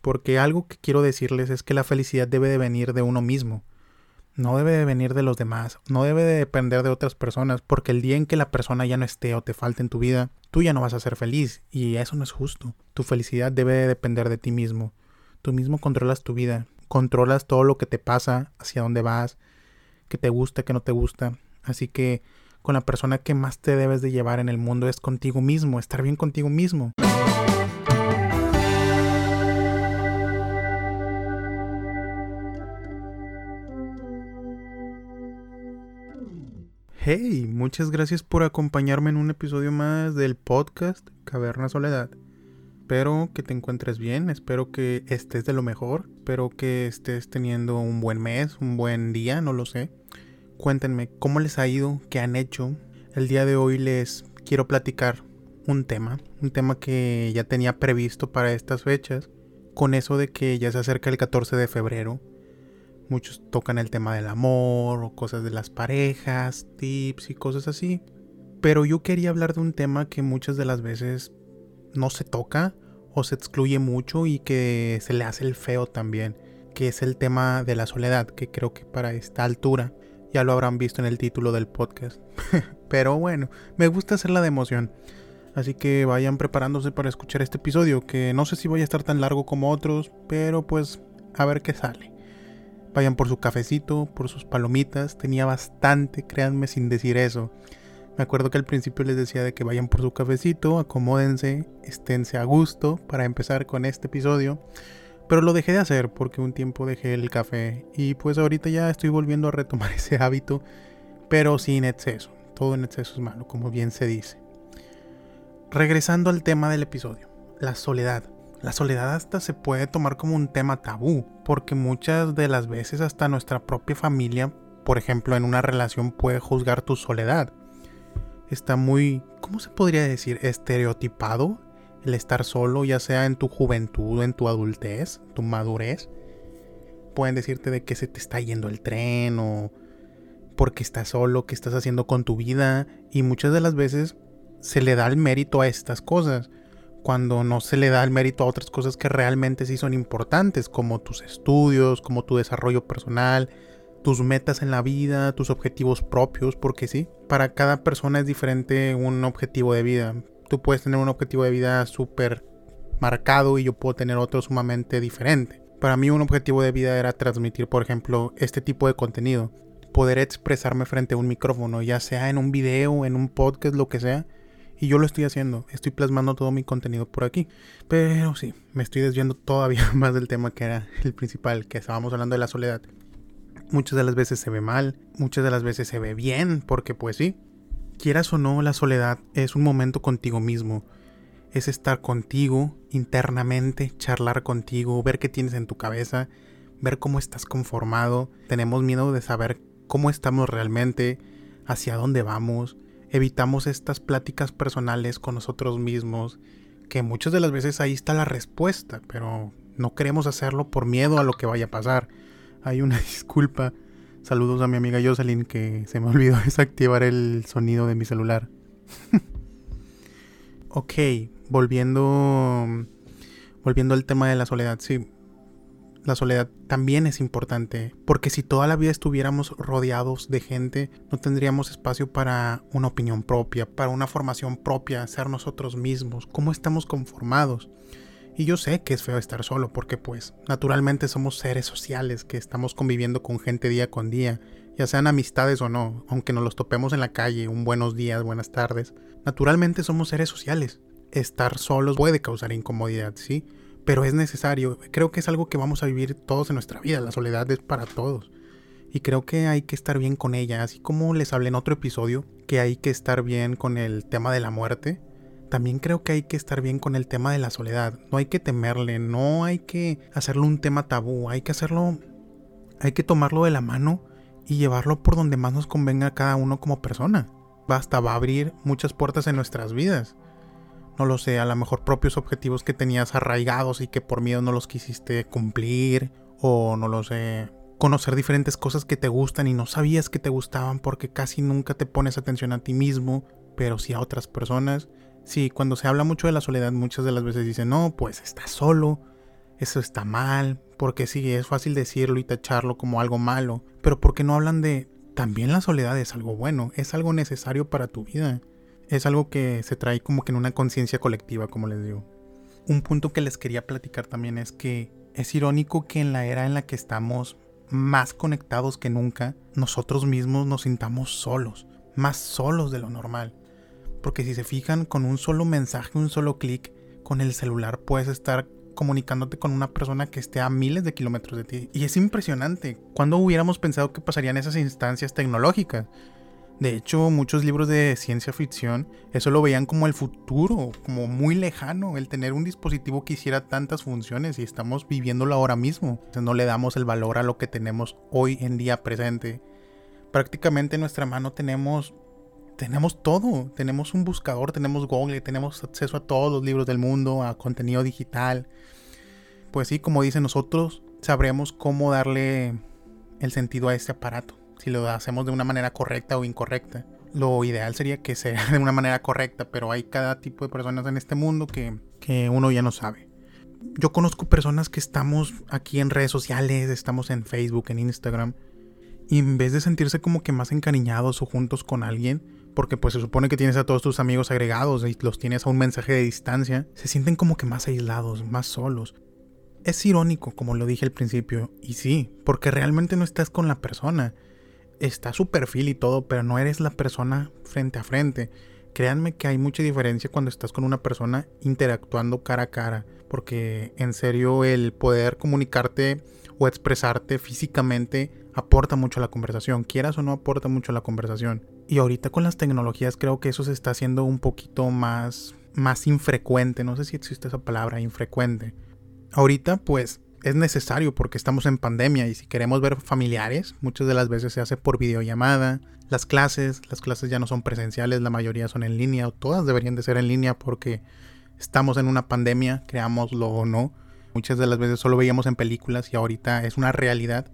porque algo que quiero decirles es que la felicidad debe de venir de uno mismo. No debe de venir de los demás, no debe de depender de otras personas, porque el día en que la persona ya no esté o te falte en tu vida, tú ya no vas a ser feliz, y eso no es justo. Tu felicidad debe de depender de ti mismo. Tú mismo controlas tu vida, controlas todo lo que te pasa, hacia dónde vas, qué te gusta, qué no te gusta. Así que con la persona que más te debes de llevar en el mundo es contigo mismo, estar bien contigo mismo. Hey, muchas gracias por acompañarme en un episodio más del podcast Caverna Soledad. Espero que te encuentres bien, espero que estés de lo mejor, espero que estés teniendo un buen mes, un buen día, no lo sé. Cuéntenme cómo les ha ido, qué han hecho. El día de hoy les quiero platicar un tema, un tema que ya tenía previsto para estas fechas, con eso de que ya se acerca el 14 de febrero. Muchos tocan el tema del amor o cosas de las parejas, tips y cosas así. Pero yo quería hablar de un tema que muchas de las veces no se toca o se excluye mucho y que se le hace el feo también, que es el tema de la soledad, que creo que para esta altura ya lo habrán visto en el título del podcast. Pero bueno, me gusta hacer la de emoción. Así que vayan preparándose para escuchar este episodio, que no sé si voy a estar tan largo como otros, pero pues a ver qué sale. Vayan por su cafecito, por sus palomitas, tenía bastante, créanme sin decir eso. Me acuerdo que al principio les decía de que vayan por su cafecito, acomódense, esténse a gusto para empezar con este episodio. Pero lo dejé de hacer porque un tiempo dejé el café y pues ahorita ya estoy volviendo a retomar ese hábito, pero sin exceso. Todo en exceso es malo, como bien se dice. Regresando al tema del episodio, la soledad. La soledad hasta se puede tomar como un tema tabú, porque muchas de las veces hasta nuestra propia familia, por ejemplo, en una relación puede juzgar tu soledad está muy, ¿cómo se podría decir? Estereotipado el estar solo, ya sea en tu juventud, en tu adultez, tu madurez. Pueden decirte de que se te está yendo el tren o porque estás solo, qué estás haciendo con tu vida. Y muchas de las veces se le da el mérito a estas cosas, cuando no se le da el mérito a otras cosas que realmente sí son importantes, como tus estudios, como tu desarrollo personal, tus metas en la vida, tus objetivos propios, porque sí, para cada persona es diferente un objetivo de vida. Tú puedes tener un objetivo de vida súper marcado y yo puedo tener otro sumamente diferente. Para mí un objetivo de vida era transmitir, por ejemplo, este tipo de contenido. Poder expresarme frente a un micrófono, ya sea en un video, en un podcast, lo que sea. Y yo lo estoy haciendo, estoy plasmando todo mi contenido por aquí. Pero sí, me estoy desviando todavía más del tema que era el principal, que estábamos hablando de la soledad. Muchas de las veces se ve mal, muchas de las veces se ve bien, porque pues sí, quieras o no, la soledad es un momento contigo mismo. Es estar contigo internamente, charlar contigo, ver qué tienes en tu cabeza, ver cómo estás conformado. Tenemos miedo de saber cómo estamos realmente, hacia dónde vamos. Evitamos estas pláticas personales con nosotros mismos, que muchas de las veces ahí está la respuesta, pero no queremos hacerlo por miedo a lo que vaya a pasar hay una disculpa. Saludos a mi amiga Jocelyn que se me olvidó desactivar el sonido de mi celular. ok, volviendo volviendo al tema de la soledad, sí. La soledad también es importante, porque si toda la vida estuviéramos rodeados de gente, no tendríamos espacio para una opinión propia, para una formación propia, ser nosotros mismos, cómo estamos conformados. Y yo sé que es feo estar solo porque pues naturalmente somos seres sociales que estamos conviviendo con gente día con día, ya sean amistades o no, aunque nos los topemos en la calle, un buenos días, buenas tardes. Naturalmente somos seres sociales. Estar solos puede causar incomodidad, sí, pero es necesario. Creo que es algo que vamos a vivir todos en nuestra vida. La soledad es para todos. Y creo que hay que estar bien con ella, así como les hablé en otro episodio, que hay que estar bien con el tema de la muerte también creo que hay que estar bien con el tema de la soledad. No hay que temerle, no hay que hacerlo un tema tabú, hay que hacerlo, hay que tomarlo de la mano y llevarlo por donde más nos convenga a cada uno como persona. Basta, va a abrir muchas puertas en nuestras vidas. No lo sé, a lo mejor propios objetivos que tenías arraigados y que por miedo no los quisiste cumplir, o no lo sé, conocer diferentes cosas que te gustan y no sabías que te gustaban porque casi nunca te pones atención a ti mismo, pero sí a otras personas Sí, cuando se habla mucho de la soledad, muchas de las veces dicen, no, pues estás solo, eso está mal, porque sí, es fácil decirlo y tacharlo como algo malo, pero ¿por qué no hablan de también la soledad es algo bueno, es algo necesario para tu vida? Es algo que se trae como que en una conciencia colectiva, como les digo. Un punto que les quería platicar también es que es irónico que en la era en la que estamos más conectados que nunca, nosotros mismos nos sintamos solos, más solos de lo normal. Porque si se fijan, con un solo mensaje, un solo clic, con el celular puedes estar comunicándote con una persona que esté a miles de kilómetros de ti. Y es impresionante. ¿Cuándo hubiéramos pensado que pasarían esas instancias tecnológicas? De hecho, muchos libros de ciencia ficción eso lo veían como el futuro, como muy lejano, el tener un dispositivo que hiciera tantas funciones y estamos viviéndolo ahora mismo. No le damos el valor a lo que tenemos hoy en día presente. Prácticamente en nuestra mano tenemos tenemos todo, tenemos un buscador, tenemos Google, tenemos acceso a todos los libros del mundo, a contenido digital, pues sí, como dice nosotros, sabremos cómo darle el sentido a este aparato, si lo hacemos de una manera correcta o incorrecta. Lo ideal sería que sea de una manera correcta, pero hay cada tipo de personas en este mundo que, que uno ya no sabe. Yo conozco personas que estamos aquí en redes sociales, estamos en Facebook, en Instagram, y en vez de sentirse como que más encariñados o juntos con alguien, porque pues se supone que tienes a todos tus amigos agregados y los tienes a un mensaje de distancia, se sienten como que más aislados, más solos. Es irónico, como lo dije al principio, y sí, porque realmente no estás con la persona. Está su perfil y todo, pero no eres la persona frente a frente. Créanme que hay mucha diferencia cuando estás con una persona interactuando cara a cara, porque en serio el poder comunicarte o expresarte físicamente aporta mucho a la conversación, quieras o no aporta mucho a la conversación. Y ahorita con las tecnologías creo que eso se está haciendo un poquito más más infrecuente, no sé si existe esa palabra, infrecuente ahorita pues es necesario porque estamos en pandemia y si queremos ver familiares, muchas de las veces se hace por videollamada. Las clases, las clases ya no son presenciales, la mayoría son en línea o todas deberían de ser en línea porque estamos en una pandemia, creámoslo o no. Muchas de las veces solo veíamos en películas y ahorita es una realidad.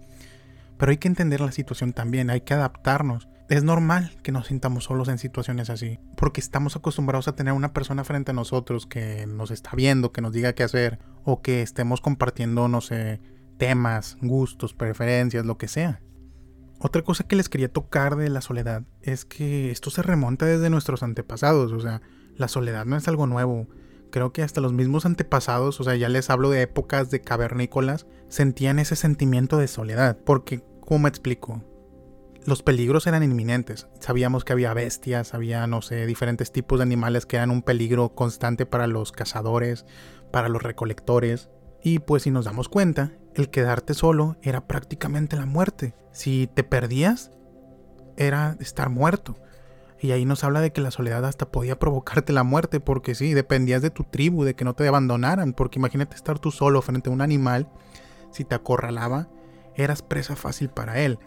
Pero hay que entender la situación también, hay que adaptarnos es normal que nos sintamos solos en situaciones así, porque estamos acostumbrados a tener una persona frente a nosotros que nos está viendo, que nos diga qué hacer, o que estemos compartiendo, no sé, temas, gustos, preferencias, lo que sea. Otra cosa que les quería tocar de la soledad es que esto se remonta desde nuestros antepasados, o sea, la soledad no es algo nuevo. Creo que hasta los mismos antepasados, o sea, ya les hablo de épocas de cavernícolas, sentían ese sentimiento de soledad, porque, ¿cómo me explico? los peligros eran inminentes. Sabíamos que había bestias, había, no sé, diferentes tipos de animales que eran un peligro constante para los cazadores, para los recolectores. Y pues si nos damos cuenta, el quedarte solo era prácticamente la muerte. Si te perdías, era estar muerto. Y ahí nos habla de que la soledad hasta podía provocarte la muerte, porque sí, dependías de tu tribu, de que no te abandonaran, porque imagínate estar tú solo frente a un animal, si te acorralaba, eras presa fácil para él.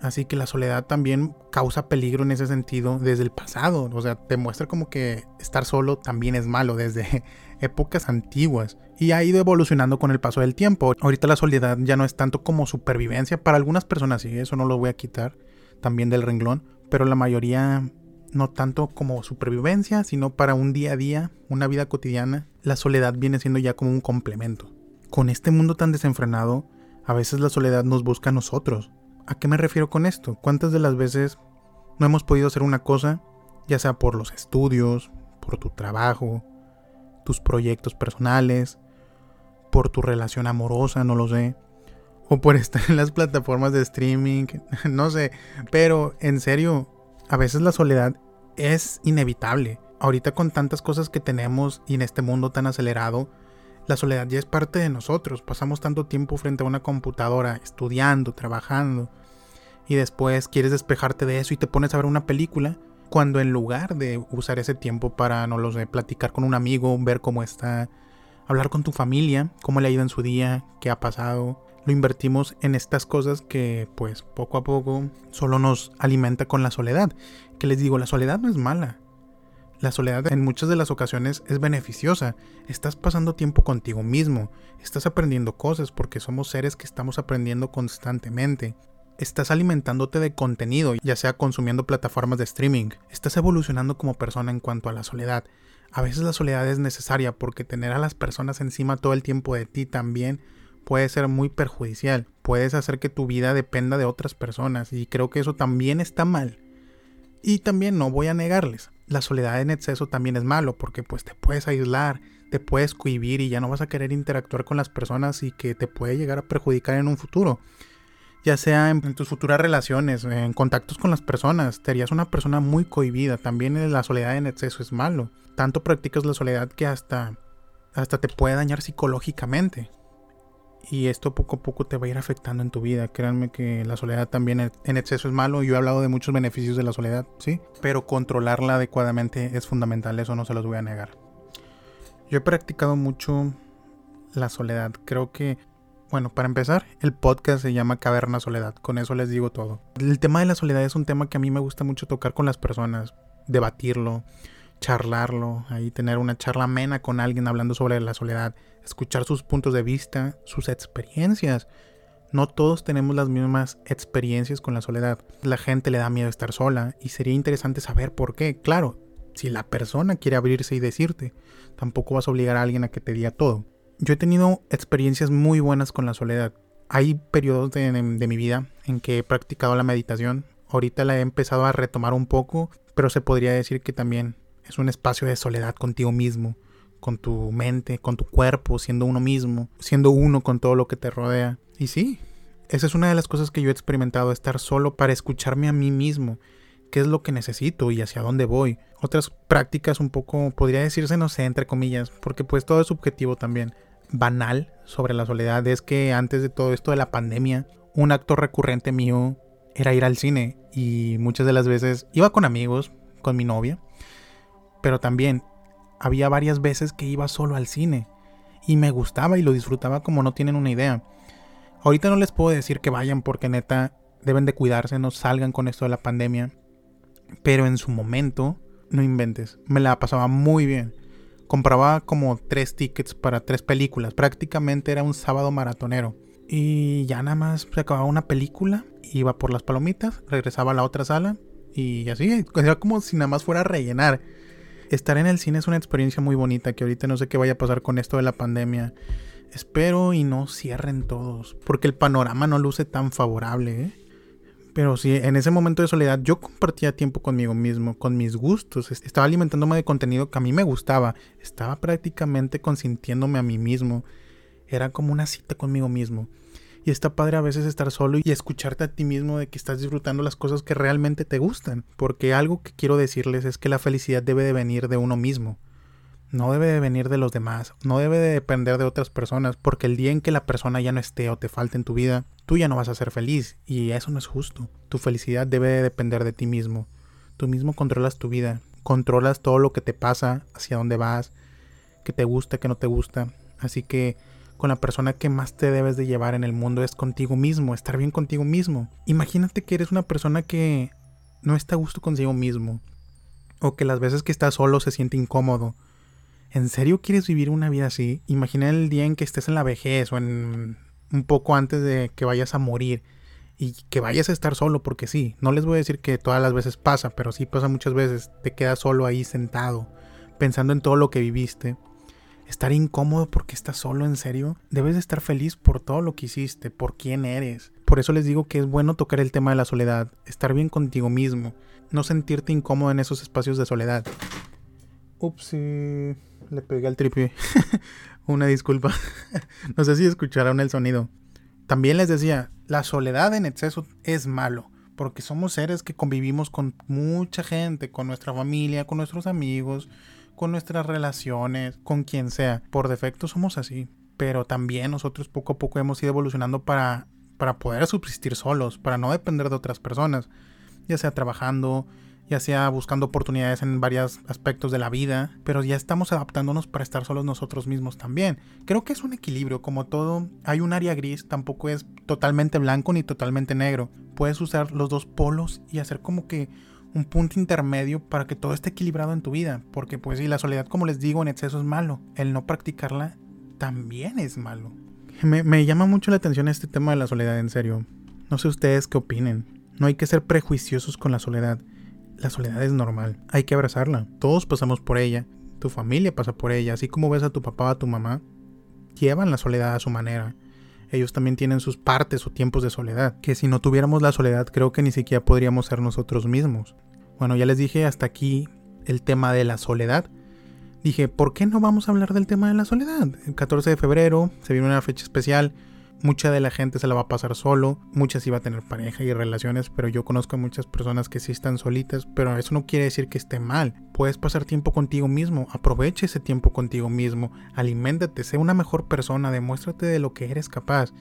Así que la soledad también causa peligro en ese sentido desde el pasado. O sea, te muestra como que estar solo también es malo desde épocas antiguas. Y ha ido evolucionando con el paso del tiempo. Ahorita la soledad ya no es tanto como supervivencia. Para algunas personas sí, eso no lo voy a quitar también del renglón. Pero la mayoría no tanto como supervivencia, sino para un día a día, una vida cotidiana. La soledad viene siendo ya como un complemento. Con este mundo tan desenfrenado, a veces la soledad nos busca a nosotros ¿A qué me refiero con esto? ¿Cuántas de las veces no hemos podido hacer una cosa, ya sea por los estudios, por tu trabajo, tus proyectos personales, por tu relación amorosa, no lo sé, o por estar en las plataformas de streaming, no sé, pero en serio, a veces la soledad es inevitable. Ahorita con tantas cosas que tenemos y en este mundo tan acelerado, la soledad ya es parte de nosotros. Pasamos tanto tiempo frente a una computadora, estudiando, trabajando, y después quieres despejarte de eso y te pones a ver una película, cuando en lugar de usar ese tiempo para, no lo sé, platicar con un amigo, ver cómo está, hablar con tu familia, cómo le ha ido en su día, qué ha pasado, lo invertimos en estas cosas que pues poco a poco solo nos alimenta con la soledad. Que les digo, la soledad no es mala. La soledad en muchas de las ocasiones es beneficiosa. Estás pasando tiempo contigo mismo, estás aprendiendo cosas porque somos seres que estamos aprendiendo constantemente. Estás alimentándote de contenido, ya sea consumiendo plataformas de streaming. Estás evolucionando como persona en cuanto a la soledad. A veces la soledad es necesaria porque tener a las personas encima todo el tiempo de ti también puede ser muy perjudicial. Puedes hacer que tu vida dependa de otras personas y creo que eso también está mal. Y también no voy a negarles, la soledad en exceso también es malo porque pues te puedes aislar, te puedes cohibir y ya no vas a querer interactuar con las personas y que te puede llegar a perjudicar en un futuro. Ya sea en, tus futuras relaciones, en contactos con las personas, te harías una persona muy cohibida. También la soledad en exceso es malo. Tanto practicas la soledad que hasta, hasta te puede dañar psicológicamente. Y esto poco a poco te va a ir afectando en tu vida. Créanme que la soledad también en exceso es malo. Yo he hablado de muchos beneficios de la soledad, sí. Pero controlarla adecuadamente es fundamental. Eso no se los voy a negar. Yo he practicado mucho la soledad. Creo que, bueno, para empezar, el podcast se llama Caverna Soledad. Con eso les digo todo. El tema de la soledad es un tema que a mí me gusta mucho tocar con las personas, debatirlo, charlarlo, ahí tener una charla amena con alguien hablando sobre la soledad, escuchar sus puntos de vista, sus experiencias. No todos tenemos las mismas experiencias con la soledad. La gente le da miedo estar sola y sería interesante saber por qué. Claro, si la persona quiere abrirse y decirte, tampoco vas a obligar a alguien a que te diga todo. Yo he tenido experiencias muy buenas con la soledad. Hay periodos de, mi vida en que he practicado la meditación. Ahorita la he empezado a retomar un poco, pero se podría decir que también es un espacio de soledad contigo mismo, con tu mente, con tu cuerpo, siendo uno mismo, siendo uno con todo lo que te rodea. Y sí, esa es una de las cosas que yo he experimentado, estar solo para escucharme a mí mismo qué es lo que necesito y hacia dónde voy. Otras prácticas un poco, podría decirse, no sé, entre comillas, porque pues todo es subjetivo también. Banal sobre la soledad es que antes de todo esto de la pandemia, un acto recurrente mío era ir al cine y muchas de las veces iba con amigos, con mi novia, pero también había varias veces que iba solo al cine y me gustaba y lo disfrutaba como no tienen una idea. Ahorita no les puedo decir que vayan porque neta deben de cuidarse, no salgan con esto de la pandemia. Pero en su momento, no inventes, me la pasaba muy bien. Compraba como tres tickets para tres películas. Prácticamente era un sábado maratonero. Y ya nada más se acababa una película, iba por las palomitas, regresaba a la otra sala y así. Era como si nada más fuera a rellenar. Estar en el cine es una experiencia muy bonita que ahorita no sé qué vaya a pasar con esto de la pandemia. Espero y no cierren todos, porque el panorama no luce tan favorable, ¿eh? Pero sí, en ese momento de soledad yo compartía tiempo conmigo mismo, con mis gustos. Estaba alimentándome de contenido que a mí me gustaba. Estaba prácticamente consintiéndome a mí mismo. Era como una cita conmigo mismo. Y está padre a veces estar solo y escucharte a ti mismo de que estás disfrutando las cosas que realmente te gustan. Porque algo que quiero decirles es que la felicidad debe de venir de uno mismo no debe de venir de los demás, no debe de depender de otras personas, porque el día en que la persona ya no esté o te falte en tu vida, tú ya no vas a ser feliz y eso no es justo. Tu felicidad debe de depender de ti mismo. Tú mismo controlas tu vida, controlas todo lo que te pasa, hacia dónde vas, que te gusta, que no te gusta. Así que con la persona que más te debes de llevar en el mundo es contigo mismo, estar bien contigo mismo. Imagínate que eres una persona que no está a gusto consigo mismo, o que las veces que estás solo se siente incómodo, ¿En serio quieres vivir una vida así? Imagina el día en que estés en la vejez o en un poco antes de que vayas a morir y que vayas a estar solo, porque sí, no les voy a decir que todas las veces pasa, pero sí pasa muchas veces, te quedas solo ahí sentado, pensando en todo lo que viviste. Estar incómodo porque estás solo, en serio. Debes de estar feliz por todo lo que hiciste, por quién eres. Por eso les digo que es bueno tocar el tema de la soledad, estar bien contigo mismo, no sentirte incómodo en esos espacios de soledad. Ups, le pegué al tripi. Una disculpa. no sé si escucharon el sonido. También les decía, la soledad en exceso es malo, porque somos seres que convivimos con mucha gente, con nuestra familia, con nuestros amigos, con nuestras relaciones, con quien sea. Por defecto somos así, pero también nosotros poco a poco hemos ido evolucionando para, para poder subsistir solos, para no depender de otras personas, ya sea trabajando, ya sea buscando oportunidades en varios aspectos de la vida, pero ya estamos adaptándonos para estar solos nosotros mismos también. Creo que es un equilibrio, como todo, hay un área gris, tampoco es totalmente blanco ni totalmente negro. Puedes usar los dos polos y hacer como que un punto intermedio para que todo esté equilibrado en tu vida, porque pues si la soledad, como les digo, en exceso es malo, el no practicarla también es malo. Me, llama mucho la atención este tema de la soledad, en serio. No sé ustedes qué opinen. No hay que ser prejuiciosos con la soledad la soledad es normal, hay que abrazarla, todos pasamos por ella. tu familia pasa por ella, así como ves a tu papá o a tu mamá, llevan la soledad a su manera. Ellos también tienen sus partes o tiempos de soledad, que si no tuviéramos la soledad creo que ni siquiera podríamos ser nosotros mismos. Bueno, ya les dije hasta aquí el tema de la soledad. Dije, ¿por qué no vamos a hablar del tema de la soledad? El 14 de febrero se viene una fecha especial Mucha de la gente se la va a pasar solo, muchas sí va a tener pareja y relaciones, pero yo conozco a muchas personas que sí están solitas, pero eso no quiere decir que esté mal. Puedes pasar tiempo contigo mismo, aprovecha ese tiempo contigo mismo, aliméntate, sé una mejor persona, demuéstrate de lo que eres capaz,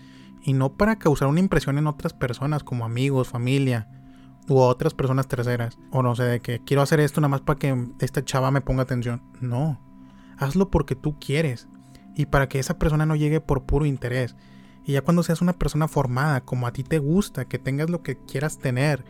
y no para causar una impresión en otras personas como amigos, familia, u otras personas terceras, o no sé, de que quiero hacer esto nada más para que esta chava me ponga atención. No, hazlo porque tú quieres, y para que esa persona no llegue por puro interés. Y ya cuando seas una persona formada, como a ti te gusta, que tengas lo que quieras tener,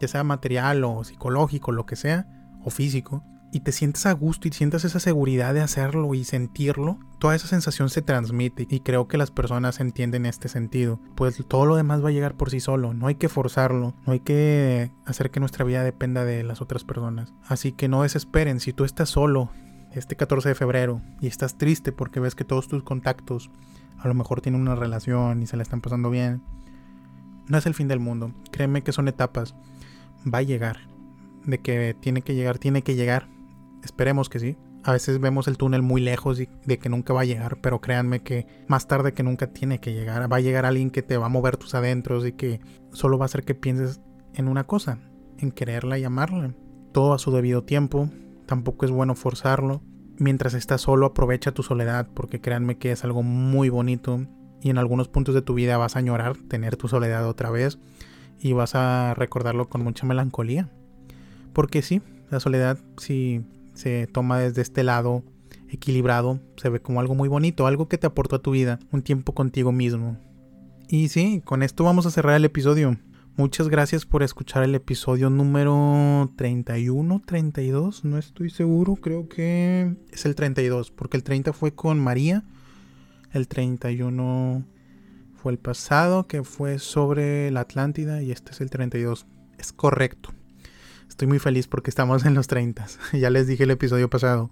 ya sea material o psicológico, lo que sea, o físico, y te sientes a gusto y sientas esa seguridad de hacerlo y sentirlo, toda esa sensación se transmite y creo que las personas entienden este sentido. Pues todo lo demás va a llegar por sí solo, no hay que forzarlo, no hay que hacer que nuestra vida dependa de las otras personas. Así que no desesperen, si tú estás solo este 14 de febrero y estás triste porque ves que todos tus contactos a lo mejor tienen una relación y se la están pasando bien. No es el fin del mundo. Créeme que son etapas. Va a llegar. De que tiene que llegar, tiene que llegar. Esperemos que sí. A veces vemos el túnel muy lejos y de que nunca va a llegar, pero créanme que más tarde que nunca tiene que llegar. Va a llegar alguien que te va a mover tus adentros y que solo va a hacer que pienses en una cosa, en quererla y amarla. Todo a su debido tiempo. Tampoco es bueno forzarlo mientras estás solo aprovecha tu soledad porque créanme que es algo muy bonito y en algunos puntos de tu vida vas a añorar tener tu soledad otra vez y vas a recordarlo con mucha melancolía. Porque sí, la soledad si se toma desde este lado equilibrado, se ve como algo muy bonito, algo que te aportó a tu vida, un tiempo contigo mismo. Y sí, con esto vamos a cerrar el episodio. Muchas gracias por escuchar el episodio número 31, 32, no estoy seguro, creo que es el 32, porque el 30 fue con María, el 31 fue el pasado, que fue sobre la Atlántida, y este es el 32. Es correcto. Estoy muy feliz porque estamos en los 30. ya les dije el episodio pasado.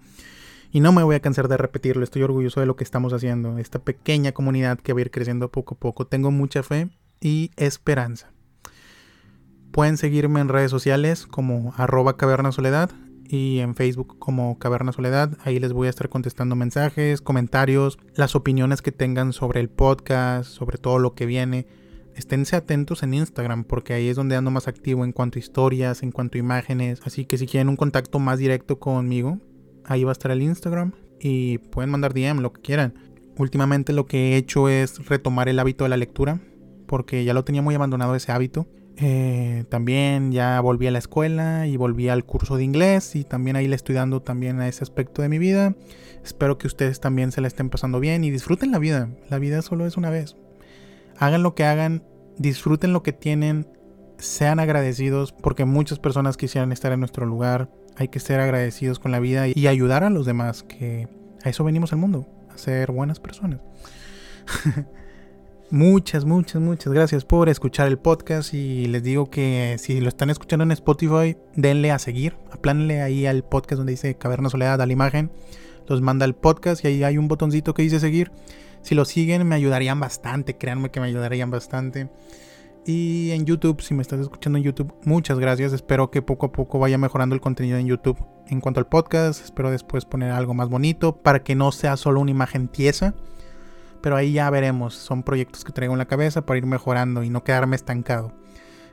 Y no me voy a cansar de repetirlo, estoy orgulloso de lo que estamos haciendo, esta pequeña comunidad que va a ir creciendo poco a poco. Tengo mucha fe y esperanza. Pueden seguirme en redes sociales como arroba caverna soledad y en Facebook como Caverna Soledad. Ahí les voy a estar contestando mensajes, comentarios, las opiniones que tengan sobre el podcast, sobre todo lo que viene. Esténse atentos en Instagram porque ahí es donde ando más activo en cuanto a historias, en cuanto a imágenes. Así que si quieren un contacto más directo conmigo, ahí va a estar el Instagram y pueden mandar DM, lo que quieran. Últimamente lo que he hecho es retomar el hábito de la lectura porque ya lo tenía muy abandonado ese hábito eh, también ya volví a la escuela y volví al curso de inglés y también ahí le estoy dando también a ese aspecto de mi vida. Espero que ustedes también se la estén pasando bien y disfruten la vida. La vida solo es una vez. Hagan lo que hagan, disfruten lo que tienen, sean agradecidos porque muchas personas quisieran estar en nuestro lugar. Hay que ser agradecidos con la vida y ayudar a los demás, que a eso venimos al mundo, a ser buenas personas. Muchas, muchas, muchas gracias por escuchar el podcast y les digo que si lo están escuchando en Spotify, denle a seguir, aplánenle ahí al podcast donde dice Caverna Soledad a la imagen, los manda al podcast y ahí hay un botoncito que dice seguir. Si lo siguen me ayudarían bastante, créanme que me ayudarían bastante. Y en YouTube, si me estás escuchando en YouTube, muchas gracias. Espero que poco a poco vaya mejorando el contenido en YouTube. En cuanto al podcast, espero después poner algo más bonito para que no sea solo una imagen tiesa pero ahí ya veremos. Son proyectos que traigo en la cabeza para ir mejorando y no quedarme estancado.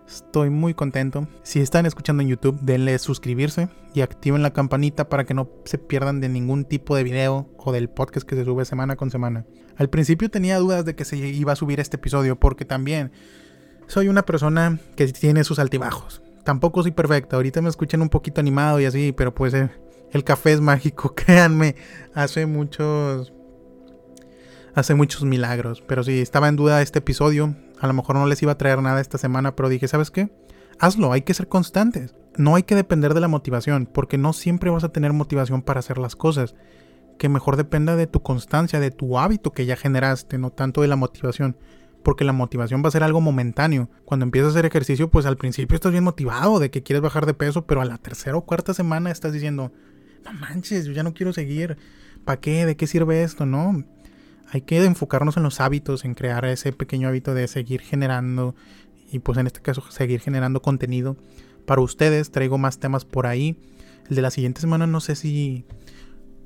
Estoy muy contento. Si están escuchando en YouTube, denle suscribirse y activen la campanita para que no se pierdan de ningún tipo de video o del podcast que se sube semana con semana. Al principio tenía dudas de que se iba a subir este episodio porque también soy una persona que tiene sus altibajos. Tampoco soy perfecta. Ahorita me escuchan un poquito animado y así, pero pues eh, el café es mágico, créanme. Hace muchos hace muchos milagros. Pero si estaba en duda este episodio, a lo mejor no les iba a traer nada esta semana, pero dije, ¿sabes qué? Hazlo, hay que ser constantes. No hay que depender de la motivación, porque no siempre vas a tener motivación para hacer las cosas. Que mejor dependa de tu constancia, de tu hábito que ya generaste, no tanto de la motivación. Porque la motivación va a ser algo momentáneo. Cuando empiezas a hacer ejercicio, pues al principio estás bien motivado de que quieres bajar de peso, pero a la tercera o cuarta semana estás diciendo, no manches, yo ya no quiero seguir. ¿Para qué? ¿De qué sirve esto? No. Hay que enfocarnos en los hábitos, en crear ese pequeño hábito de seguir generando y pues en este caso seguir generando contenido para ustedes. Traigo más temas por ahí. El de la siguiente semana no sé si...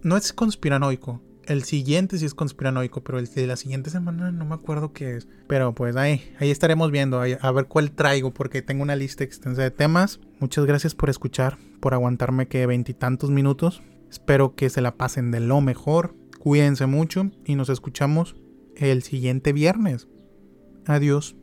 No es conspiranoico. El siguiente sí es conspiranoico, pero el de la siguiente semana no me acuerdo qué es. Pero pues ahí, ahí estaremos viendo, a ver cuál traigo, porque tengo una lista extensa de temas. Muchas gracias por escuchar, por aguantarme que veintitantos minutos. Espero que se la pasen de lo mejor. Cuídense mucho y nos escuchamos el siguiente viernes. Adiós.